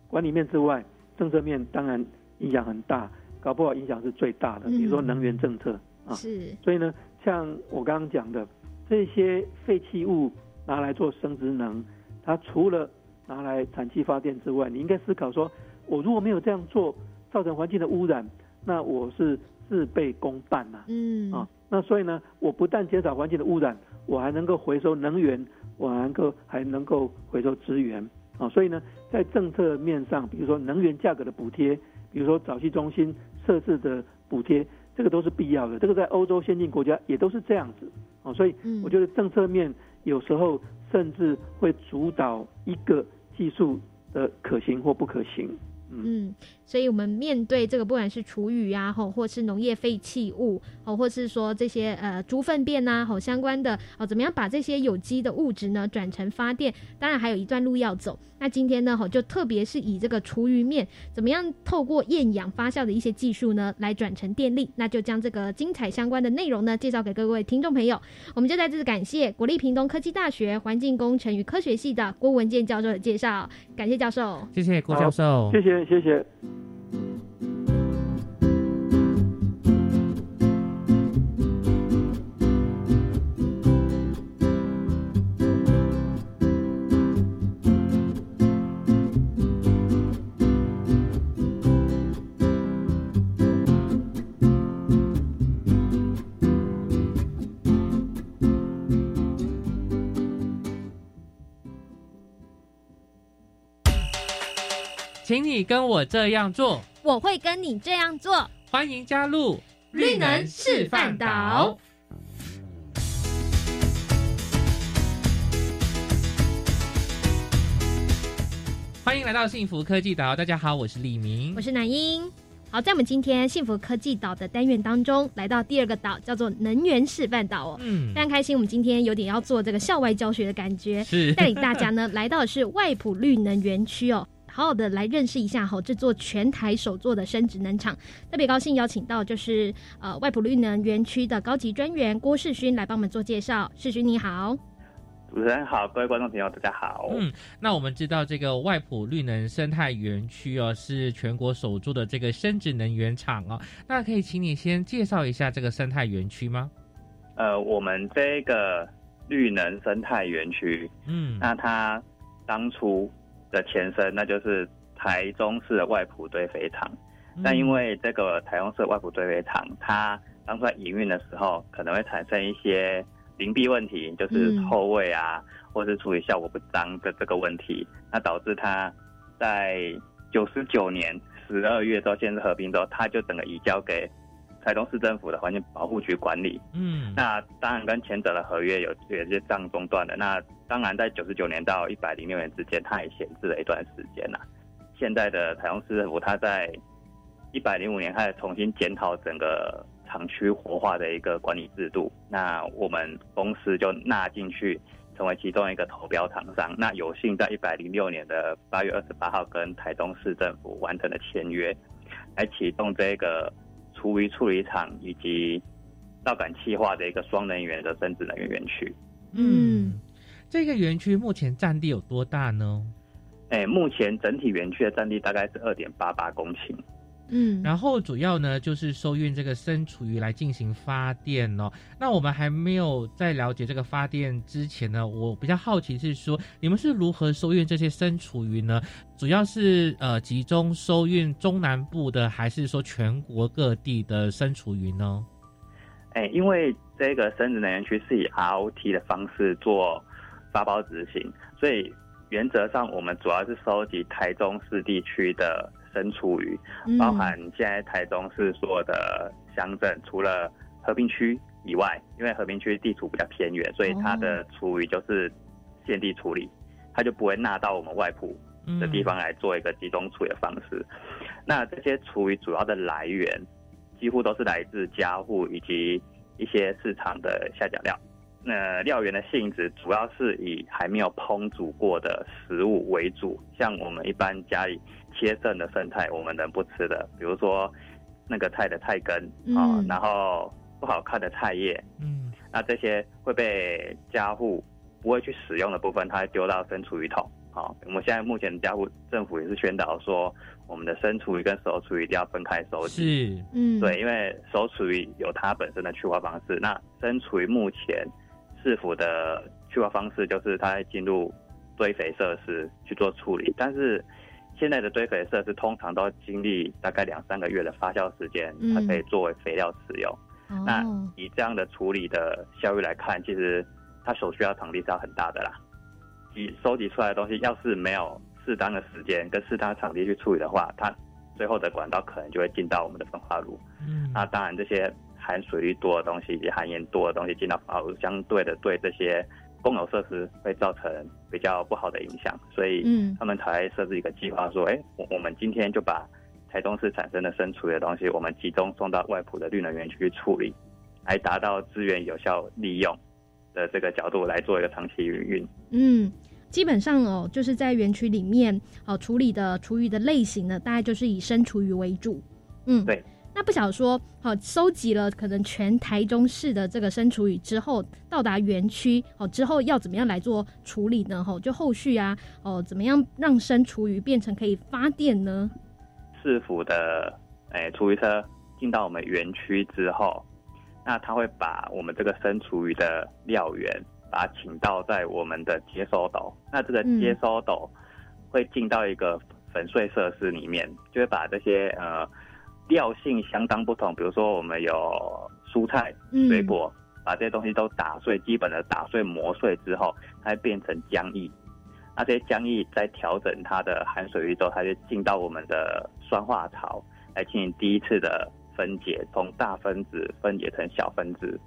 管理面之外，政策面当然影响很大。搞不好影响是最大的，比如说能源政策啊，是。所以呢，像我刚刚讲的这些废弃物拿来做生殖能，它除了拿来产气发电之外，你应该思考说，我如果没有这样做，造成环境的污染，那我是事倍功半呐。嗯啊，那所以呢，我不但减少环境的污染，我还能够回收能源，我还能够还能够回收资源啊。所以呢，在政策面上，比如说能源价格的补贴，比如说早期中心设置的补贴，这个都是必要的。这个在欧洲先进国家也都是这样子哦。所以我觉得政策面有时候甚至会主导一个技术的可行或不可行。嗯，所以我们面对这个，不管是厨余啊，吼，或是农业废弃物，哦，或是说这些呃猪粪便呐，吼相关的哦，怎么样把这些有机的物质呢转成发电？当然还有一段路要走。那今天呢，吼就特别是以这个厨余面怎么样透过厌氧发酵的一些技术呢，来转成电力。那就将这个精彩相关的内容呢，介绍给各位听众朋友。我们就在这感谢国立屏东科技大学环境工程与科学系的郭文健教授的介绍，感谢教授，谢谢郭教授，谢谢谢谢。请你跟我这样做，我会跟你这样做。欢迎加入绿能示范岛。欢迎来到幸福科技岛，大家好，我是李明，我是南英。好，在我们今天幸福科技岛的单元当中，来到第二个岛，叫做能源示范岛哦。嗯，非常开心，我们今天有点要做这个校外教学的感觉，是带领大家呢来到的是外埔绿能园区哦。好好的来认识一下哈，这座全台首座的生殖能厂，特别高兴邀请到就是呃外埔绿能园区的高级专员郭世勋来帮我们做介绍。世勋你好，主持人好，各位观众朋友大家好。嗯，那我们知道这个外埔绿能生态园区哦，是全国首座的这个生殖能源厂哦，那可以请你先介绍一下这个生态园区吗？呃，我们这个绿能生态园区，嗯，那它当初。的前身，那就是台中市的外埔堆肥厂。但因为这个台中市外埔堆肥厂，它当初在营运的时候，可能会产生一些灵璧问题，就是臭味啊，或是处理效果不彰的这个问题，那导致它在九十九年十二月之后，县市合并之后，它就整个移交给台中市政府的环境保护局管理。嗯，那当然跟前者的合约有有些这样中断的。那当然，在九十九年到一百零六年之间，它也闲置了一段时间呐。现在的台中市政府，它在一百零五年开始重新检讨整个厂区活化的一个管理制度。那我们公司就纳进去，成为其中一个投标厂商。那有幸在一百零六年的八月二十八号，跟台中市政府完成了签约，来启动这个厨余处理厂以及造感气化的一个双能源的生殖能源园区。嗯。这个园区目前占地有多大呢？哎，目前整体园区的占地大概是二点八八公顷。嗯，然后主要呢就是收运这个生厨余来进行发电哦。那我们还没有在了解这个发电之前呢，我比较好奇是说，你们是如何收运这些生厨余呢？主要是呃集中收运中南部的，还是说全国各地的生厨余呢？哎，因为这个生殖能源区是以 ROT 的方式做。发包执行，所以原则上我们主要是收集台中市地区的生厨余，包含现在台中市所有的乡镇，除了和平区以外，因为和平区地处比较偏远，所以它的厨余就是现地处理，它就不会纳到我们外埔的地方来做一个集中处理的方式。那这些厨余主要的来源，几乎都是来自家户以及一些市场的下脚料。那料源的性质主要是以还没有烹煮过的食物为主，像我们一般家里切剩的剩菜，我们能不吃的，比如说那个菜的菜根啊，然后不好看的菜叶，嗯，那这些会被家户不会去使用的部分，它会丢到生厨余桶。好，我们现在目前家户政府也是宣导说，我们的生厨余跟熟厨余一定要分开收集。是，嗯，对，因为熟厨余有它本身的去化方式，那生厨余目前。市府的去化方式就是它进入堆肥设施去做处理，但是现在的堆肥设施通常都经历大概两三个月的发酵时间，它可以作为肥料使用。那以这样的处理的效率来看，其实它所需要场地是要很大的啦。你收集出来的东西，要是没有适当的时间跟适当的场地去处理的话，它最后的管道可能就会进到我们的焚化炉。嗯，那当然这些含水率多的东西以及含盐多的东西进到焚化炉，相对的对这些公有设施会造成比较不好的影响。所以，嗯，他们才设置一个计划，说，哎，我我们今天就把台中市产生的生处理的东西，我们集中送到外埔的绿能园区去处理，来达到资源有效利用的这个角度来做一个长期营运。嗯。基本上哦，就是在园区里面哦处理的厨余的类型呢，大概就是以生厨余为主。嗯，对。那不晓得说，好收集了可能全台中市的这个生厨余之后，到达园区哦之后要怎么样来做处理呢？哈，就后续啊哦，怎么样让生厨余变成可以发电呢？市府的诶厨余车进到我们园区之后，那他会把我们这个生厨余的料源。把它请到在我们的接收斗，那这个接收斗会进到一个粉碎设施里面，就会把这些呃料性相当不同，比如说我们有蔬菜、水果，把这些东西都打碎，基本的打碎磨碎之后，它会变成浆液。那这些浆液在调整它的含水率之后，它就进到我们的酸化槽来进行第一次的分解，从大分子分解成小分子，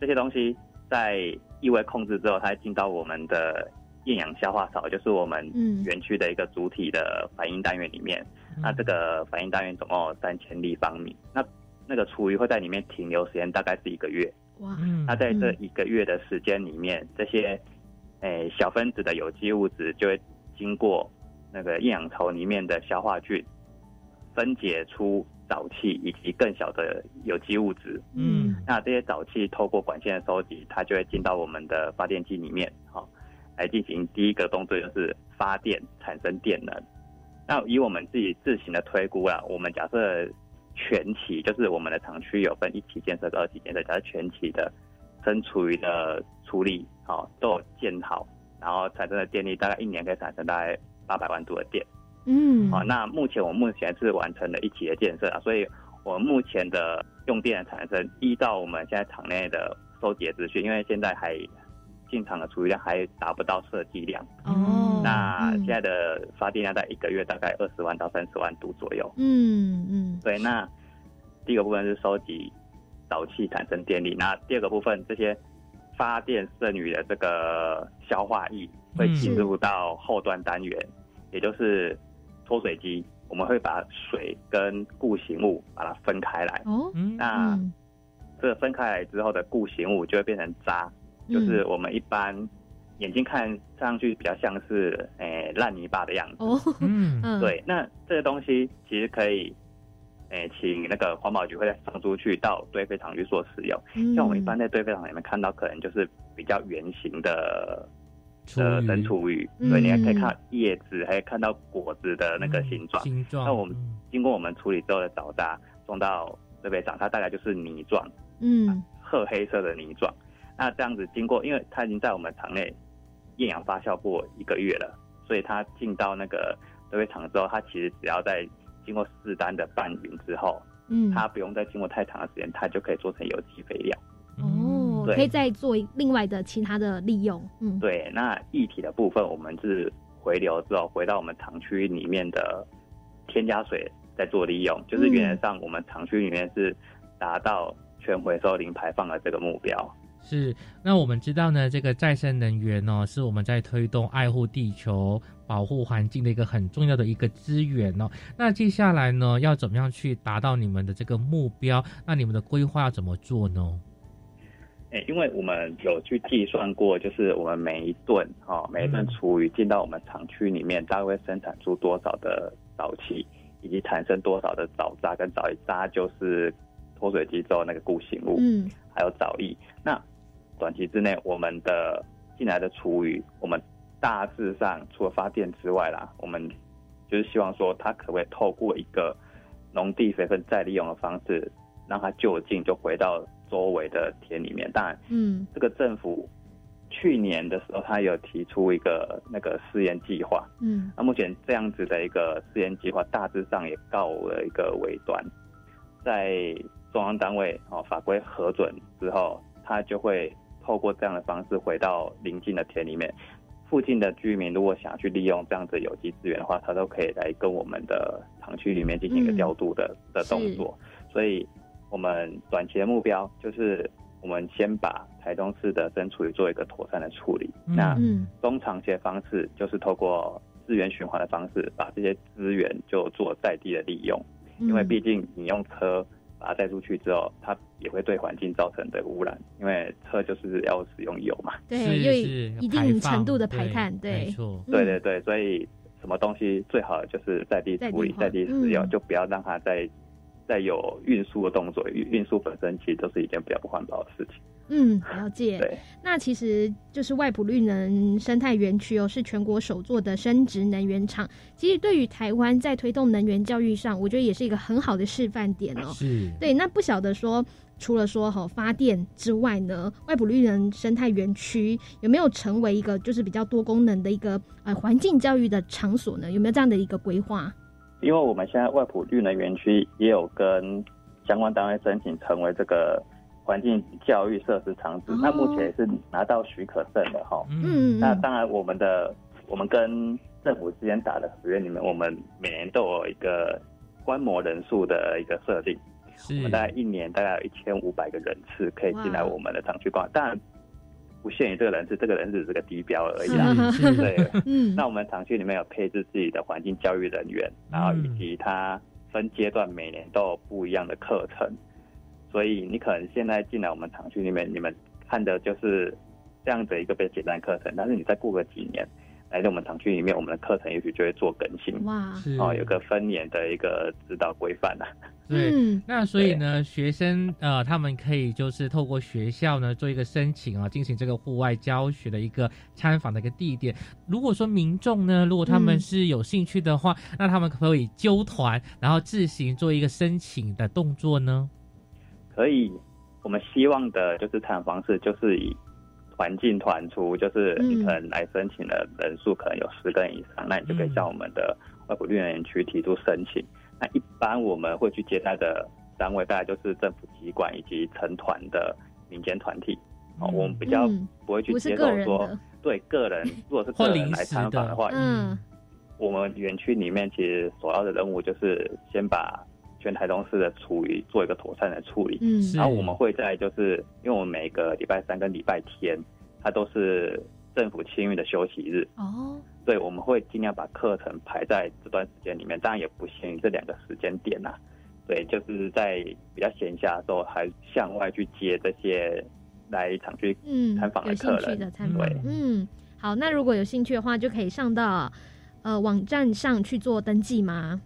这些东西。在异味控制之后，它进到我们的厌氧消化槽，就是我们园区的一个主体的反应单元里面。那这个反应单元总共有三千立方米，那那个厨余会在里面停留时间大概是一个月。哇！那在这一个月的时间里面，这些诶小分子的有机物质就会经过那个厌氧槽里面的消化菌分解出。沼气以及更小的有机物质，嗯，那这些沼气透过管线的收集，它就会进到我们的发电机里面，好，来进行第一个动作就是发电产生电能。那以我们自己自行的推估啊，我们假设全期就是我们的厂区有分一期建设、二期建设，假设全期的生厨余的处理好都有建好，然后产生的电力大概一年可以产生大概八百万度的电。嗯，好，那目前我目前是完成了一期的建设啊，所以我目前的用电的产生，依照我们现在厂内的收集资讯，因为现在还进场的储余量还达不到设计量哦，那现在的发电量在一个月大概二十万到三十万度左右。嗯嗯，对，那第一个部分是收集沼气产生电力，那第二个部分这些发电剩余的这个消化液会进入到后端单元，也就是。脱水机，我们会把水跟固形物把它分开来。哦，那这分开来之后的固形物就会变成渣，就是我们一般眼睛看上去比较像是诶烂泥巴的样子。哦，嗯，对。那这个东西其实可以诶，请那个环保局会再放出去到堆肥厂去做使用。像我们一般在堆肥厂里面看到，可能就是比较圆形的。的生厨余，对，你还可以看叶子，还可以看到果子的那个形状。形状。那我们经过我们处理之后的沼渣送到这边长，它大概就是泥状，嗯，褐黑色的泥状。那这样子经过，因为它已经在我们厂内厌氧发酵过一个月了，所以它进到那个堆肥厂之后，它其实只要在经过四单的拌匀之后，嗯，它不用再经过太长的时间，它就可以做成有机肥料。哦，可以再做另外的其他的利用。嗯，对，那液体的部分，我们是回流之后回到我们厂区里面的添加水再做利用，就是原则上我们厂区里面是达到全回收零排放的这个目标。是，那我们知道呢，这个再生能源呢，是我们在推动爱护地球、保护环境的一个很重要的一个资源哦。那接下来呢，要怎么样去达到你们的这个目标？那你们的规划要怎么做呢？哎，因为我们有去计算过，就是我们每一顿哈，每一顿厨余进到我们厂区里面，大概会生产出多少的沼气，以及产生多少的沼渣跟沼液渣，就是脱水机之后那个固形物，嗯，还有沼液。那短期之内，我们的进来的厨余，我们大致上除了发电之外啦，我们就是希望说，它可不可以透过一个农地肥分再利用的方式，让它就近就回到。周围的田里面，当然，嗯，这个政府去年的时候，他有提出一个那个试验计划。嗯，那目前这样子的一个试验计划，大致上也告了一个尾端，在中央单位哦法规核准之后，他就会透过这样的方式回到邻近的田里面。附近的居民如果想去利用这样子有机资源的话，他都可以来跟我们的厂区里面进行一个调度的的动作。所以，我们短期的目标就是我们先把台中市的生处理做一个妥善的处理。那中长期的方式就是透过资源循环的方式，把这些资源就做在地的利用。因为毕竟你用车。把它带出去之后，它也会对环境造成的污染，因为车就是要使用油嘛，对，有一定程度的排碳，对，没错，对对对，所以什么东西最好就是在地处理、在地使用，就不要让它在在有运输的动作，运运输本身其实都是一件比较不环保的事情。嗯，了解。对，那其实就是外埔绿能生态园区哦，是全国首座的生殖能源厂。其实对于台湾在推动能源教育上，我觉得也是一个很好的示范点哦。是。对，那不晓得说，除了说哈发电之外呢，外埔绿能生态园区有没有成为一个就是比较多功能的一个呃环境教育的场所呢？有没有这样的一个规划？因为我们现在外埔绿能园区也有跟相关单位申请成为这个。环境教育设施场址，那目前也是拿到许可证的哈。嗯，那当然，我们的我们跟政府之间打的合约里面，我们每年都有一个观摩人数的一个设定。我们大概一年大概有一千五百个人次可以进来我们的厂区逛，当然不限于这个人次，这个人次是个低标而已啦。对，嗯。那我们厂区里面有配置自己的环境教育人员，然后以及他分阶段每年都有不一样的课程。所以你可能现在进来我们厂区里面，你们看的就是这样的一个比较简单课程，但是你再过个几年，来到我们厂区里面，我们的课程也许就会做更新。哇，是哦，有个分年的一个指导规范啊。对，那所以呢，学生呃，他们可以就是透过学校呢做一个申请啊，进行这个户外教学的一个参访的一个地点。如果说民众呢，如果他们是有兴趣的话，那他们可不可以揪团，然后自行做一个申请的动作呢？可以，我们希望的就是采访方式，就是以团进团出，就是你可能来申请的人数可能有十个人以。上，那你就可以。向我们的外国绿能园区提出申请。那一般我们会去接待的单位，大概就是政府机关以。及成团的民间团体。哦，我们比较不会去接受说对个人，如果是个人来参访的话，嗯，我们园区里面其实首要的任务就是先把。全台中市的厨余做一个妥善的处理，嗯，然后我们会在就是，因为我们每个礼拜三跟礼拜天，它都是政府清运的休息日，哦，对，我们会尽量把课程排在这段时间里面，当然也不限于这两个时间点呐，对，就是在比较闲暇的时候，还向外去接这些来场去参访的客人，对，嗯，好，那如果有兴趣的话，就可以上到呃网站上去做登记吗？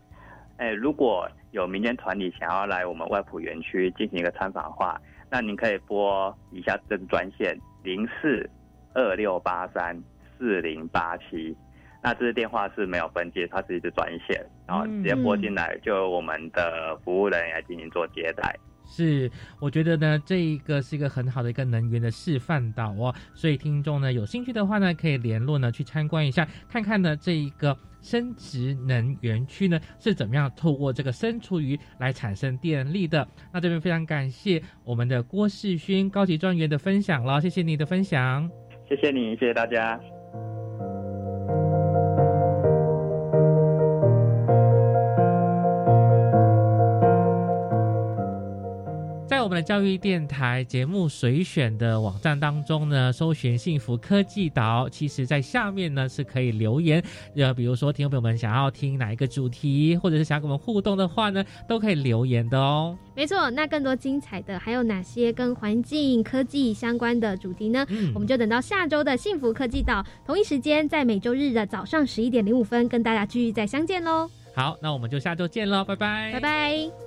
哎，如果有民间团体想要来我们外埔园区进行一个参访的话，那您可以拨以下这个专线零四二六八三四零八七，那这个电话是没有分机，它是一支专线，然后直接拨进来，就由我们的服务人员来进行做接待。是，我觉得呢，这一个是一个很好的一个能源的示范岛哦，所以听众呢有兴趣的话呢，可以联络呢去参观一下，看看呢这一个。生殖能源区呢是怎么样透过这个生厨余来产生电力的？那这边非常感谢我们的郭世勋高级专员的分享了，谢谢你的分享，谢谢你，谢谢大家。们的教育电台节目随选的网站当中呢，搜寻“幸福科技岛”，其实在下面呢是可以留言，呃，比如说听众朋友们想要听哪一个主题，或者是想跟我们互动的话呢，都可以留言的哦。没错，那更多精彩的还有哪些跟环境科技相关的主题呢？我们就等到下周的幸福科技岛同一时间，在每周日的早上十一点零五分跟大家继续再相见喽。好，那我们就下周见喽，拜拜，拜拜。